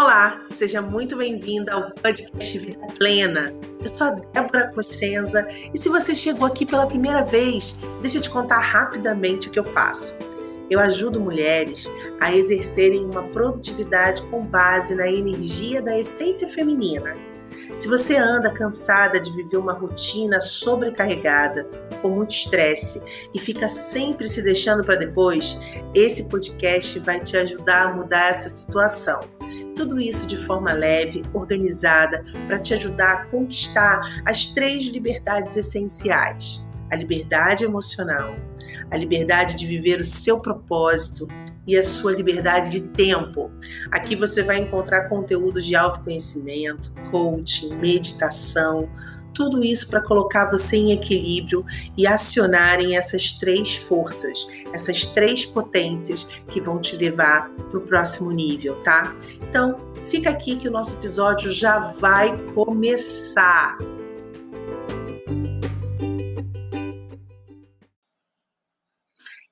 Olá, seja muito bem-vinda ao podcast Vida Plena. Eu sou a Débora Cossenza e se você chegou aqui pela primeira vez, deixa eu te contar rapidamente o que eu faço. Eu ajudo mulheres a exercerem uma produtividade com base na energia da essência feminina. Se você anda cansada de viver uma rotina sobrecarregada, com muito estresse e fica sempre se deixando para depois, esse podcast vai te ajudar a mudar essa situação. Tudo isso de forma leve, organizada, para te ajudar a conquistar as três liberdades essenciais: a liberdade emocional, a liberdade de viver o seu propósito e a sua liberdade de tempo. Aqui você vai encontrar conteúdos de autoconhecimento, coaching, meditação, tudo isso para colocar você em equilíbrio e acionarem essas três forças, essas três potências que vão te levar para o próximo nível, tá? Então, fica aqui que o nosso episódio já vai começar.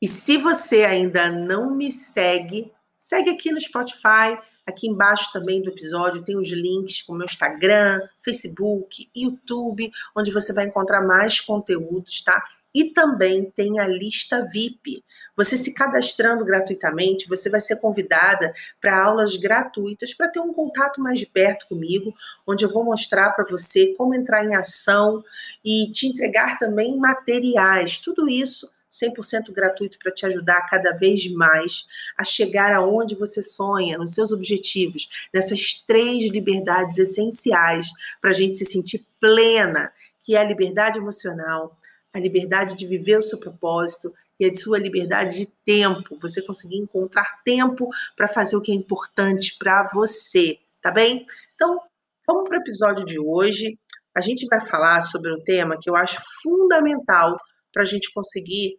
E se você ainda não me segue, segue aqui no Spotify. Aqui embaixo também do episódio tem os links com o meu Instagram, Facebook, YouTube, onde você vai encontrar mais conteúdos, tá? E também tem a lista VIP. Você se cadastrando gratuitamente, você vai ser convidada para aulas gratuitas para ter um contato mais de perto comigo, onde eu vou mostrar para você como entrar em ação e te entregar também materiais. Tudo isso 100% gratuito para te ajudar cada vez mais a chegar aonde você sonha, nos seus objetivos, nessas três liberdades essenciais para a gente se sentir plena, que é a liberdade emocional, a liberdade de viver o seu propósito e a sua liberdade de tempo, você conseguir encontrar tempo para fazer o que é importante para você, tá bem? Então, vamos para o episódio de hoje. A gente vai falar sobre um tema que eu acho fundamental para a gente conseguir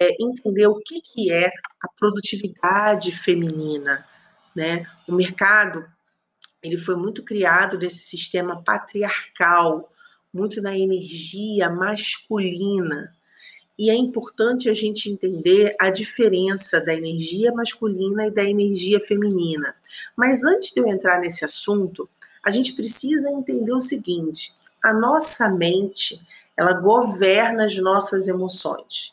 é, entender o que, que é a produtividade feminina. Né? O mercado ele foi muito criado nesse sistema patriarcal, muito na energia masculina. E é importante a gente entender a diferença da energia masculina e da energia feminina. Mas antes de eu entrar nesse assunto, a gente precisa entender o seguinte: a nossa mente, ela governa as nossas emoções.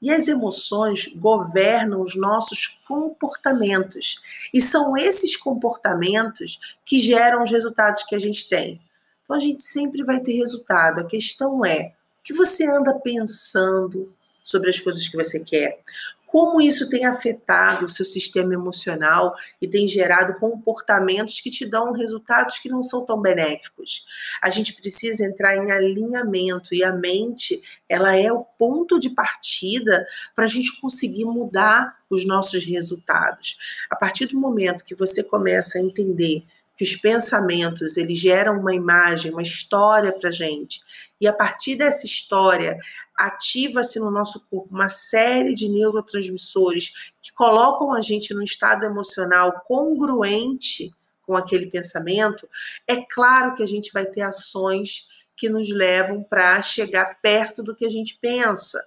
E as emoções governam os nossos comportamentos. E são esses comportamentos que geram os resultados que a gente tem. Então a gente sempre vai ter resultado. A questão é o que você anda pensando sobre as coisas que você quer como isso tem afetado o seu sistema emocional e tem gerado comportamentos que te dão resultados que não são tão benéficos. A gente precisa entrar em alinhamento e a mente, ela é o ponto de partida para a gente conseguir mudar os nossos resultados. A partir do momento que você começa a entender que os pensamentos eles geram uma imagem, uma história para gente, e a partir dessa história ativa-se no nosso corpo uma série de neurotransmissores que colocam a gente num estado emocional congruente com aquele pensamento, é claro que a gente vai ter ações que nos levam para chegar perto do que a gente pensa.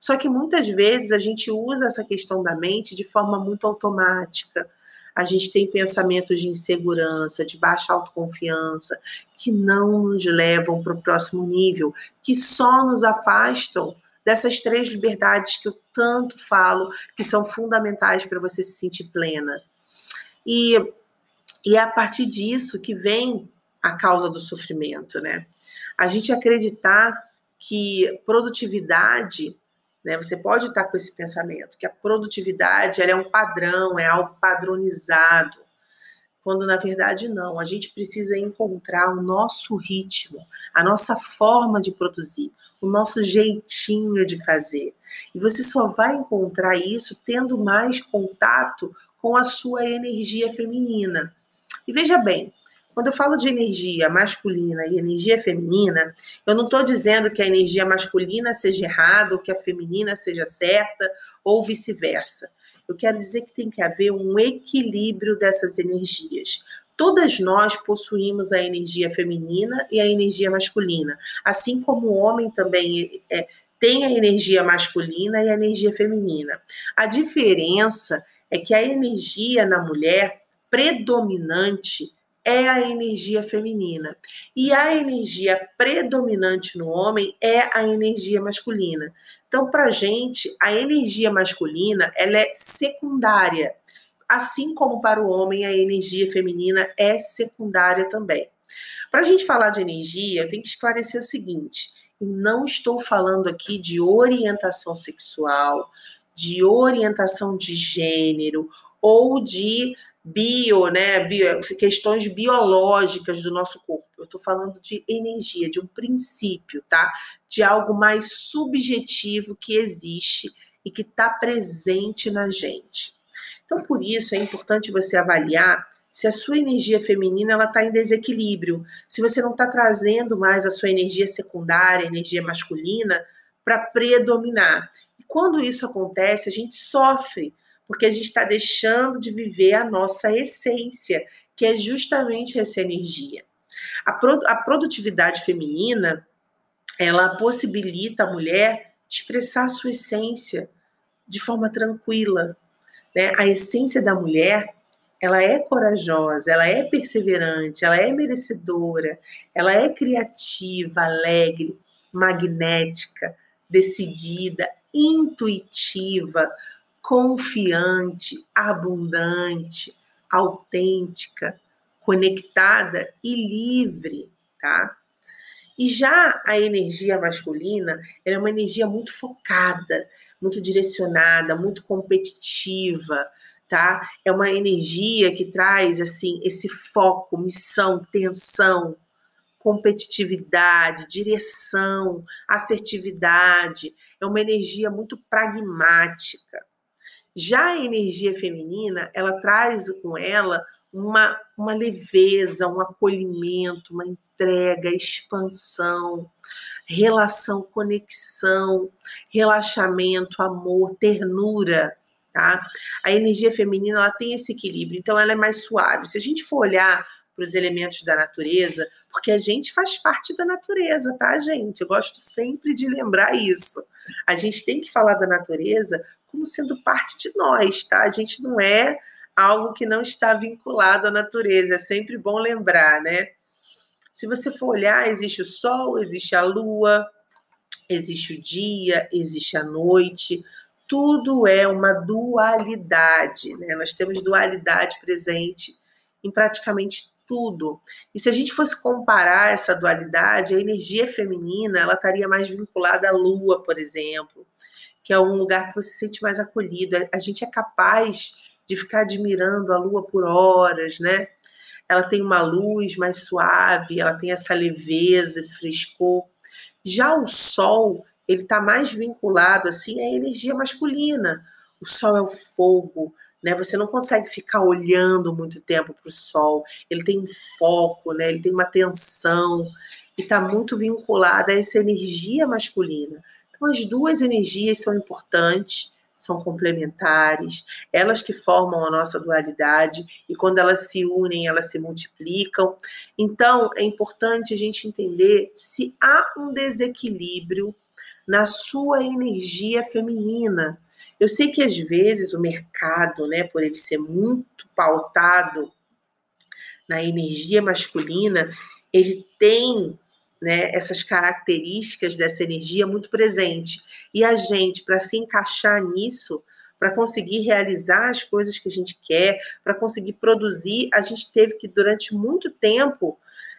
Só que muitas vezes a gente usa essa questão da mente de forma muito automática a gente tem pensamentos de insegurança, de baixa autoconfiança, que não nos levam para o próximo nível, que só nos afastam dessas três liberdades que eu tanto falo, que são fundamentais para você se sentir plena. E, e é a partir disso que vem a causa do sofrimento, né? A gente acreditar que produtividade né? Você pode estar com esse pensamento que a produtividade é um padrão, é algo padronizado, quando na verdade não. A gente precisa encontrar o nosso ritmo, a nossa forma de produzir, o nosso jeitinho de fazer. E você só vai encontrar isso tendo mais contato com a sua energia feminina. E veja bem, quando eu falo de energia masculina e energia feminina, eu não estou dizendo que a energia masculina seja errada ou que a feminina seja certa ou vice-versa. Eu quero dizer que tem que haver um equilíbrio dessas energias. Todas nós possuímos a energia feminina e a energia masculina, assim como o homem também é, tem a energia masculina e a energia feminina. A diferença é que a energia na mulher predominante é a energia feminina. E a energia predominante no homem é a energia masculina. Então, para gente, a energia masculina ela é secundária, assim como para o homem a energia feminina é secundária também. Para a gente falar de energia, eu tenho que esclarecer o seguinte: não estou falando aqui de orientação sexual, de orientação de gênero ou de bio, né, bio, questões biológicas do nosso corpo. Eu estou falando de energia, de um princípio, tá? De algo mais subjetivo que existe e que está presente na gente. Então, por isso é importante você avaliar se a sua energia feminina ela está em desequilíbrio, se você não está trazendo mais a sua energia secundária, energia masculina, para predominar. E quando isso acontece, a gente sofre, porque a gente está deixando de viver a nossa essência, que é justamente essa energia. A, a produtividade feminina ela possibilita a mulher expressar a sua essência de forma tranquila. Né? A essência da mulher ela é corajosa, ela é perseverante, ela é merecedora, ela é criativa, alegre, magnética, decidida, intuitiva, confiante, abundante, autêntica, conectada e livre, tá? E já a energia masculina, é uma energia muito focada, muito direcionada, muito competitiva, tá? É uma energia que traz assim esse foco, missão, tensão, competitividade, direção, assertividade. É uma energia muito pragmática. Já a energia feminina, ela traz com ela uma, uma leveza, um acolhimento, uma entrega, expansão, relação, conexão, relaxamento, amor, ternura tá? A energia feminina ela tem esse equilíbrio, então ela é mais suave. Se a gente for olhar para os elementos da natureza, porque a gente faz parte da natureza, tá, gente? Eu gosto sempre de lembrar isso. A gente tem que falar da natureza como sendo parte de nós, tá? A gente não é algo que não está vinculado à natureza, é sempre bom lembrar, né? Se você for olhar, existe o sol, existe a lua, existe o dia, existe a noite tudo é uma dualidade, né? Nós temos dualidade presente em praticamente tudo. E se a gente fosse comparar essa dualidade, a energia feminina, ela estaria mais vinculada à lua, por exemplo, que é um lugar que você se sente mais acolhido. A gente é capaz de ficar admirando a lua por horas, né? Ela tem uma luz mais suave, ela tem essa leveza, esse frescor. Já o sol, ele está mais vinculado assim à energia masculina. O sol é o fogo, né? Você não consegue ficar olhando muito tempo para o sol. Ele tem um foco, né? Ele tem uma tensão e está muito vinculado a essa energia masculina. Então as duas energias são importantes, são complementares, elas que formam a nossa dualidade e quando elas se unem, elas se multiplicam. Então é importante a gente entender se há um desequilíbrio na sua energia feminina. Eu sei que às vezes o mercado, né, por ele ser muito pautado na energia masculina, ele tem né, essas características dessa energia muito presente. E a gente, para se encaixar nisso, para conseguir realizar as coisas que a gente quer, para conseguir produzir, a gente teve que, durante muito tempo,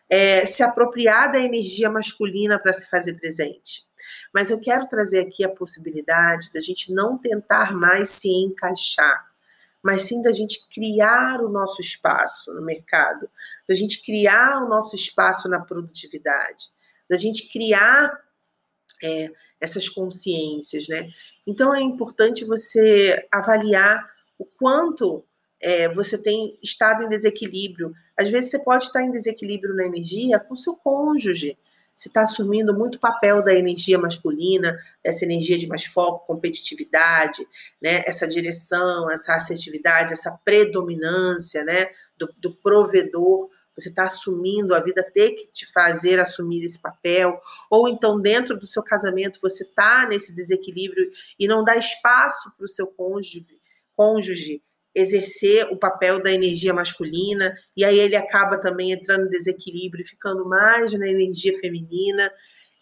é, se apropriar da energia masculina para se fazer presente. Mas eu quero trazer aqui a possibilidade da gente não tentar mais se encaixar, mas sim da gente criar o nosso espaço no mercado, da gente criar o nosso espaço na produtividade, da gente criar é, essas consciências, né? Então é importante você avaliar o quanto é, você tem estado em desequilíbrio. Às vezes você pode estar em desequilíbrio na energia com seu cônjuge se está assumindo muito papel da energia masculina, essa energia de mais foco, competitividade, né? essa direção, essa assertividade, essa predominância né? do, do provedor. Você está assumindo a vida ter que te fazer assumir esse papel, ou então dentro do seu casamento você está nesse desequilíbrio e não dá espaço para o seu cônjuge, cônjuge exercer o papel da energia masculina, e aí ele acaba também entrando em desequilíbrio, ficando mais na energia feminina.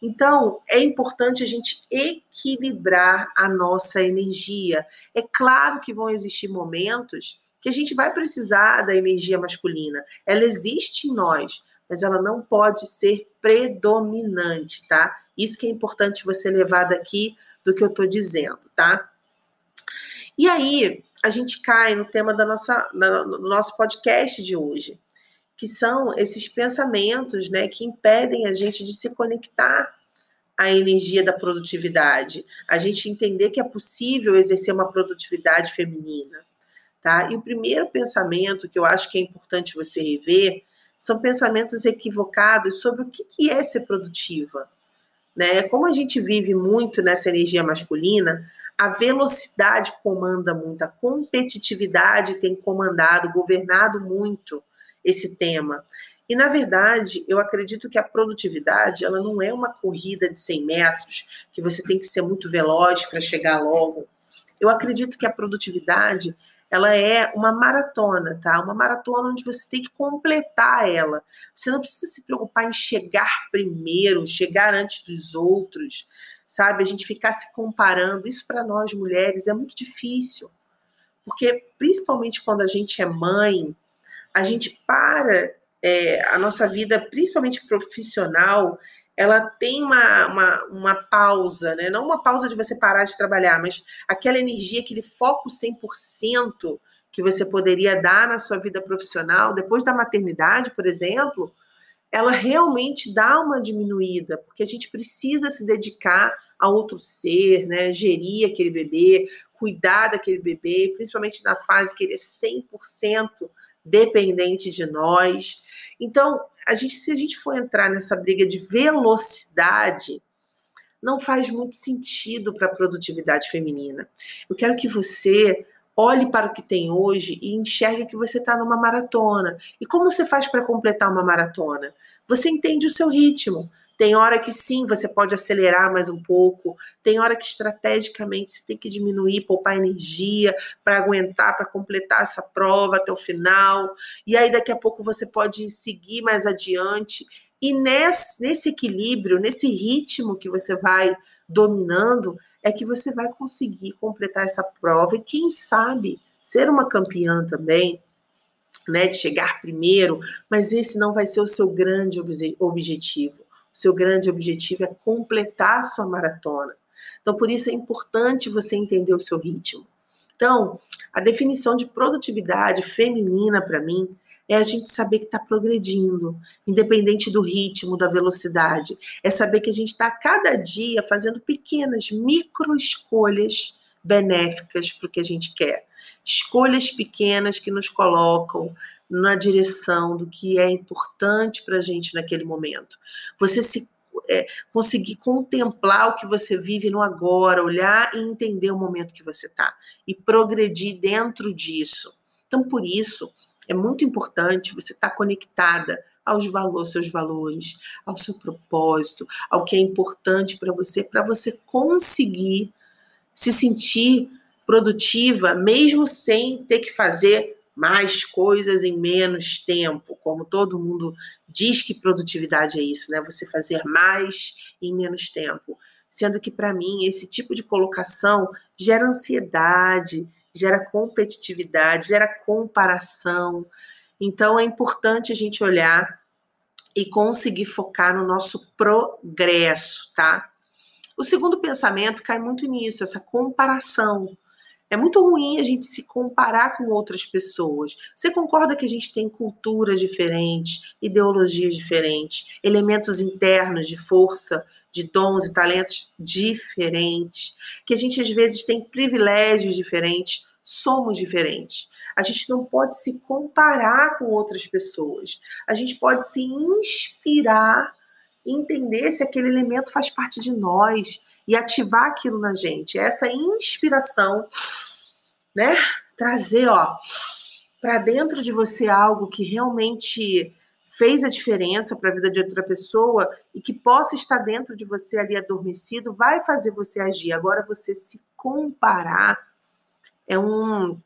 Então, é importante a gente equilibrar a nossa energia. É claro que vão existir momentos que a gente vai precisar da energia masculina. Ela existe em nós, mas ela não pode ser predominante, tá? Isso que é importante você levar daqui do que eu tô dizendo, tá? E aí, a gente cai no tema da nossa, no nosso podcast de hoje, que são esses pensamentos né, que impedem a gente de se conectar à energia da produtividade, a gente entender que é possível exercer uma produtividade feminina. Tá? E o primeiro pensamento que eu acho que é importante você rever são pensamentos equivocados sobre o que é ser produtiva. Né? Como a gente vive muito nessa energia masculina, a velocidade comanda muito, a competitividade tem comandado, governado muito esse tema. E, na verdade, eu acredito que a produtividade ela não é uma corrida de 100 metros, que você tem que ser muito veloz para chegar logo. Eu acredito que a produtividade ela é uma maratona, tá? Uma maratona onde você tem que completar ela. Você não precisa se preocupar em chegar primeiro, chegar antes dos outros, sabe? A gente ficar se comparando. Isso para nós mulheres é muito difícil. Porque, principalmente quando a gente é mãe, a gente para é, a nossa vida, principalmente profissional, ela tem uma, uma, uma, pausa, né? Não uma pausa de você parar de trabalhar, mas aquela energia, aquele foco 100% que você poderia dar na sua vida profissional, depois da maternidade, por exemplo, ela realmente dá uma diminuída, porque a gente precisa se dedicar a outro ser, né? Gerir aquele bebê, cuidar daquele bebê, principalmente na fase que ele é 100% dependente de nós. Então, a gente, se a gente for entrar nessa briga de velocidade, não faz muito sentido para a produtividade feminina. Eu quero que você olhe para o que tem hoje e enxergue que você está numa maratona. E como você faz para completar uma maratona? Você entende o seu ritmo. Tem hora que sim, você pode acelerar mais um pouco. Tem hora que estrategicamente você tem que diminuir, poupar energia para aguentar, para completar essa prova até o final. E aí daqui a pouco você pode seguir mais adiante. E nesse, nesse equilíbrio, nesse ritmo que você vai dominando, é que você vai conseguir completar essa prova e quem sabe ser uma campeã também. Né, de chegar primeiro, mas esse não vai ser o seu grande objetivo. O seu grande objetivo é completar a sua maratona. Então, por isso é importante você entender o seu ritmo. Então, a definição de produtividade feminina para mim é a gente saber que está progredindo, independente do ritmo, da velocidade. É saber que a gente está cada dia fazendo pequenas micro escolhas benéficas para o que a gente quer. Escolhas pequenas que nos colocam na direção do que é importante para a gente naquele momento. Você se é, conseguir contemplar o que você vive no agora, olhar e entender o momento que você está e progredir dentro disso. Então, por isso, é muito importante você estar tá conectada aos valores, seus valores, ao seu propósito, ao que é importante para você, para você conseguir se sentir produtiva, mesmo sem ter que fazer mais coisas em menos tempo, como todo mundo diz que produtividade é isso, né? Você fazer mais em menos tempo. Sendo que para mim esse tipo de colocação gera ansiedade, gera competitividade, gera comparação. Então é importante a gente olhar e conseguir focar no nosso progresso, tá? O segundo pensamento cai muito nisso, essa comparação. É muito ruim a gente se comparar com outras pessoas. Você concorda que a gente tem culturas diferentes, ideologias diferentes, elementos internos de força, de dons e talentos diferentes, que a gente às vezes tem privilégios diferentes, somos diferentes. A gente não pode se comparar com outras pessoas. A gente pode se inspirar entender se aquele elemento faz parte de nós, e ativar aquilo na gente. Essa inspiração, né? Trazer, ó, para dentro de você algo que realmente fez a diferença para a vida de outra pessoa e que possa estar dentro de você ali adormecido, vai fazer você agir. Agora você se comparar é um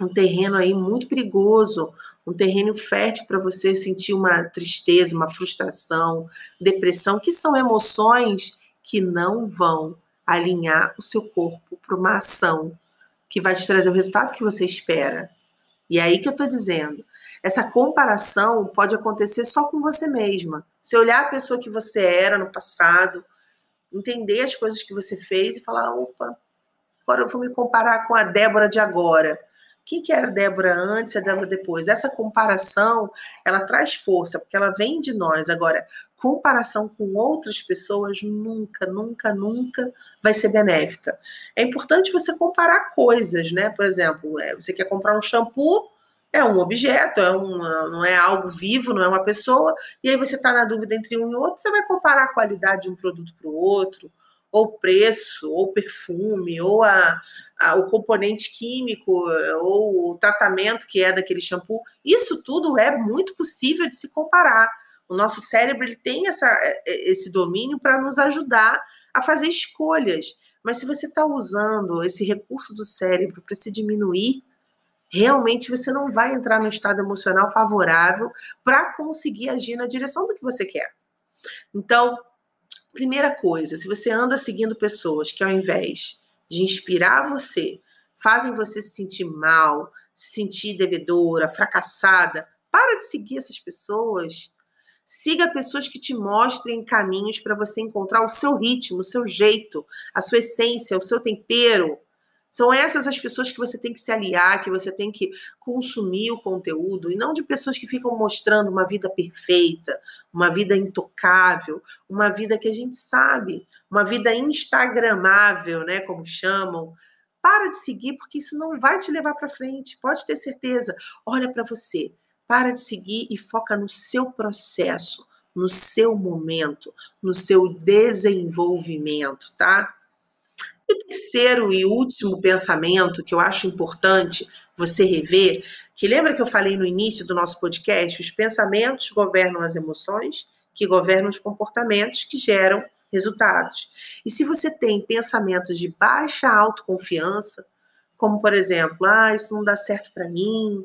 um terreno aí muito perigoso, um terreno fértil para você sentir uma tristeza, uma frustração, depressão, que são emoções que não vão alinhar o seu corpo para uma ação que vai te trazer o resultado que você espera. E é aí que eu estou dizendo. Essa comparação pode acontecer só com você mesma. Você olhar a pessoa que você era no passado, entender as coisas que você fez e falar: opa, agora eu vou me comparar com a Débora de agora. Quem que era a Débora antes e a Débora depois? Essa comparação, ela traz força, porque ela vem de nós. Agora, comparação com outras pessoas nunca, nunca, nunca vai ser benéfica. É importante você comparar coisas, né? Por exemplo, é, você quer comprar um shampoo, é um objeto, é uma, não é algo vivo, não é uma pessoa, e aí você está na dúvida entre um e outro, você vai comparar a qualidade de um produto para o outro, ou preço, ou perfume, ou a, a, o componente químico, ou o tratamento que é daquele shampoo. Isso tudo é muito possível de se comparar. O nosso cérebro ele tem essa, esse domínio para nos ajudar a fazer escolhas. Mas se você está usando esse recurso do cérebro para se diminuir, realmente você não vai entrar no estado emocional favorável para conseguir agir na direção do que você quer. Então, primeira coisa, se você anda seguindo pessoas que ao invés de inspirar você, fazem você se sentir mal, se sentir devedora, fracassada, para de seguir essas pessoas. Siga pessoas que te mostrem caminhos para você encontrar o seu ritmo, o seu jeito, a sua essência, o seu tempero. São essas as pessoas que você tem que se aliar, que você tem que consumir o conteúdo, e não de pessoas que ficam mostrando uma vida perfeita, uma vida intocável, uma vida que a gente sabe, uma vida instagramável, né, como chamam. Para de seguir porque isso não vai te levar para frente, pode ter certeza. Olha para você, para de seguir e foca no seu processo, no seu momento, no seu desenvolvimento, tá? E o terceiro e último pensamento que eu acho importante você rever, que lembra que eu falei no início do nosso podcast, os pensamentos governam as emoções, que governam os comportamentos que geram resultados. E se você tem pensamentos de baixa autoconfiança, como por exemplo, ah, isso não dá certo para mim,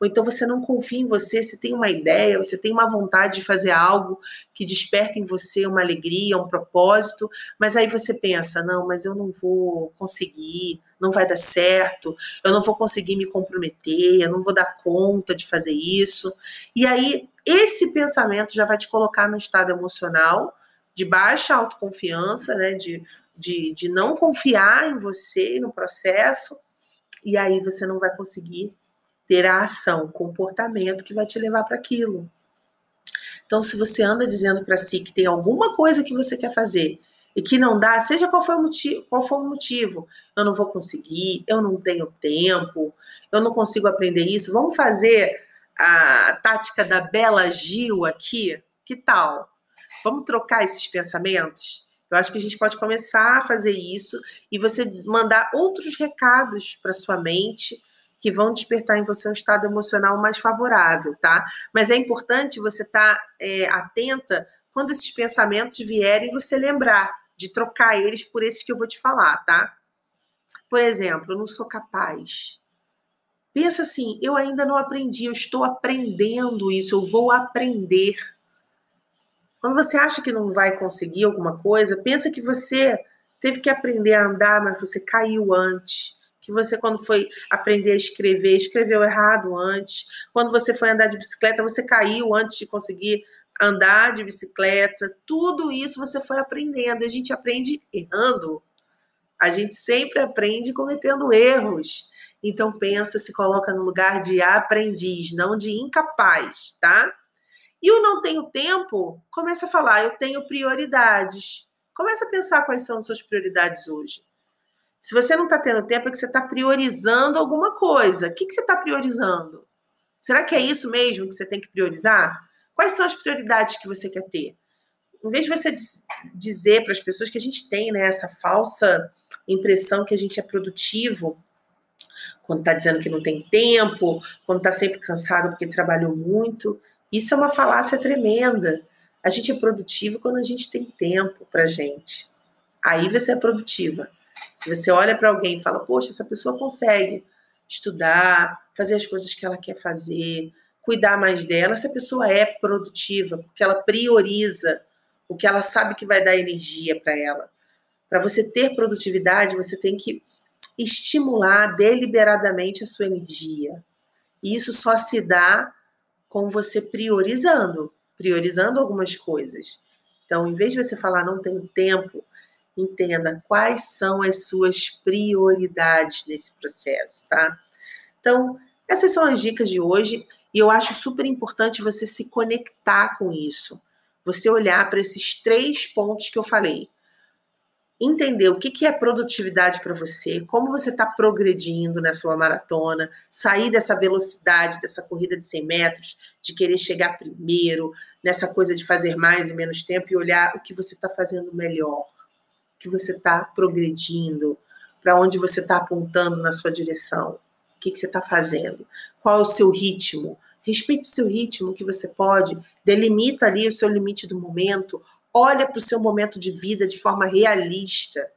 ou então você não confia em você, você tem uma ideia, você tem uma vontade de fazer algo que desperta em você uma alegria, um propósito, mas aí você pensa: não, mas eu não vou conseguir, não vai dar certo, eu não vou conseguir me comprometer, eu não vou dar conta de fazer isso. E aí esse pensamento já vai te colocar no estado emocional de baixa autoconfiança, né, de, de, de não confiar em você no processo, e aí você não vai conseguir ter a ação, o comportamento que vai te levar para aquilo. Então, se você anda dizendo para si que tem alguma coisa que você quer fazer e que não dá, seja qual for o motivo, qual for o motivo, eu não vou conseguir, eu não tenho tempo, eu não consigo aprender isso. Vamos fazer a tática da Bela Gil aqui? Que tal? Vamos trocar esses pensamentos? Eu acho que a gente pode começar a fazer isso e você mandar outros recados para sua mente que vão despertar em você um estado emocional mais favorável, tá? Mas é importante você estar tá, é, atenta quando esses pensamentos vierem, você lembrar de trocar eles por esses que eu vou te falar, tá? Por exemplo, eu não sou capaz. Pensa assim, eu ainda não aprendi, eu estou aprendendo isso, eu vou aprender. Quando você acha que não vai conseguir alguma coisa, pensa que você teve que aprender a andar, mas você caiu antes que você, quando foi aprender a escrever, escreveu errado antes. Quando você foi andar de bicicleta, você caiu antes de conseguir andar de bicicleta. Tudo isso você foi aprendendo. A gente aprende errando. A gente sempre aprende cometendo erros. Então pensa, se coloca no lugar de aprendiz, não de incapaz, tá? E o não tenho tempo, começa a falar, eu tenho prioridades. Começa a pensar quais são as suas prioridades hoje. Se você não está tendo tempo, é que você está priorizando alguma coisa. O que, que você está priorizando? Será que é isso mesmo que você tem que priorizar? Quais são as prioridades que você quer ter? Em vez de você dizer para as pessoas que a gente tem né, essa falsa impressão que a gente é produtivo, quando está dizendo que não tem tempo, quando está sempre cansado porque trabalhou muito, isso é uma falácia tremenda. A gente é produtivo quando a gente tem tempo para gente. Aí você é produtiva. Se você olha para alguém e fala, poxa, essa pessoa consegue estudar, fazer as coisas que ela quer fazer, cuidar mais dela. Essa pessoa é produtiva, porque ela prioriza o que ela sabe que vai dar energia para ela. Para você ter produtividade, você tem que estimular deliberadamente a sua energia. E isso só se dá com você priorizando, priorizando algumas coisas. Então, em vez de você falar não tenho tempo, entenda quais são as suas prioridades nesse processo, tá? Então, essas são as dicas de hoje e eu acho super importante você se conectar com isso. Você olhar para esses três pontos que eu falei entender o que, que é produtividade para você, como você está progredindo na sua maratona, sair dessa velocidade, dessa corrida de 100 metros, de querer chegar primeiro, nessa coisa de fazer mais e menos tempo e olhar o que você está fazendo melhor, que você está progredindo, para onde você está apontando na sua direção, o que, que você está fazendo, qual é o seu ritmo. Respeite o seu ritmo que você pode, delimita ali o seu limite do momento, olha para o seu momento de vida de forma realista.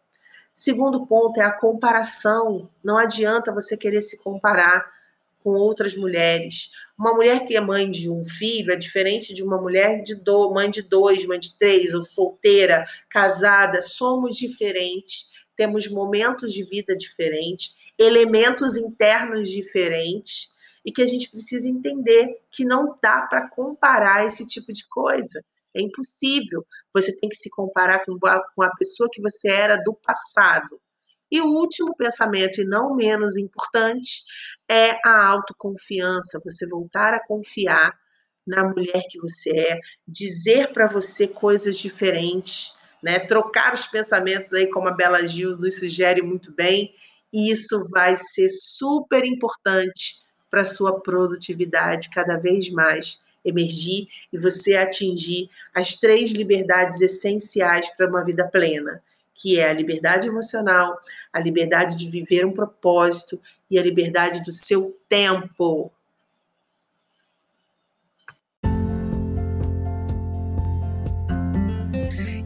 Segundo ponto é a comparação. Não adianta você querer se comparar com outras mulheres. Uma mulher que é mãe de um filho é diferente de uma mulher de do, mãe de dois, mãe de três, ou solteira, casada. Somos diferentes, temos momentos de vida diferentes, elementos internos diferentes, e que a gente precisa entender que não dá para comparar esse tipo de coisa. É impossível. Você tem que se comparar com a, com a pessoa que você era do passado. E o último pensamento, e não menos importante, é a autoconfiança. Você voltar a confiar na mulher que você é, dizer para você coisas diferentes, né? Trocar os pensamentos aí, como a Bela Gil nos sugere muito bem. E isso vai ser super importante para sua produtividade cada vez mais emergir e você atingir as três liberdades essenciais para uma vida plena, que é a liberdade emocional, a liberdade de viver um propósito e a liberdade do seu tempo.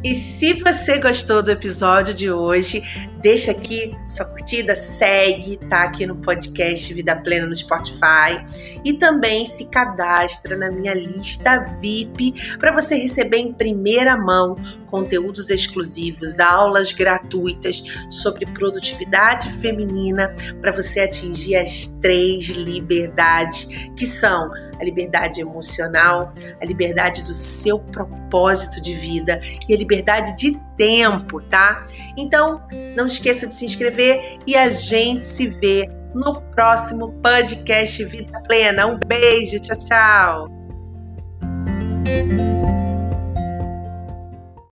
E se você gostou do episódio de hoje, deixa aqui sua curtida, segue, tá aqui no podcast Vida Plena no Spotify e também se cadastra na minha lista VIP para você receber em primeira mão conteúdos exclusivos, aulas gratuitas sobre produtividade feminina para você atingir as três liberdades que são a liberdade emocional, a liberdade do seu propósito de vida e a liberdade de tempo, tá? Então, não esqueça de se inscrever e a gente se vê no próximo podcast Vida Plena. Um beijo, tchau, tchau.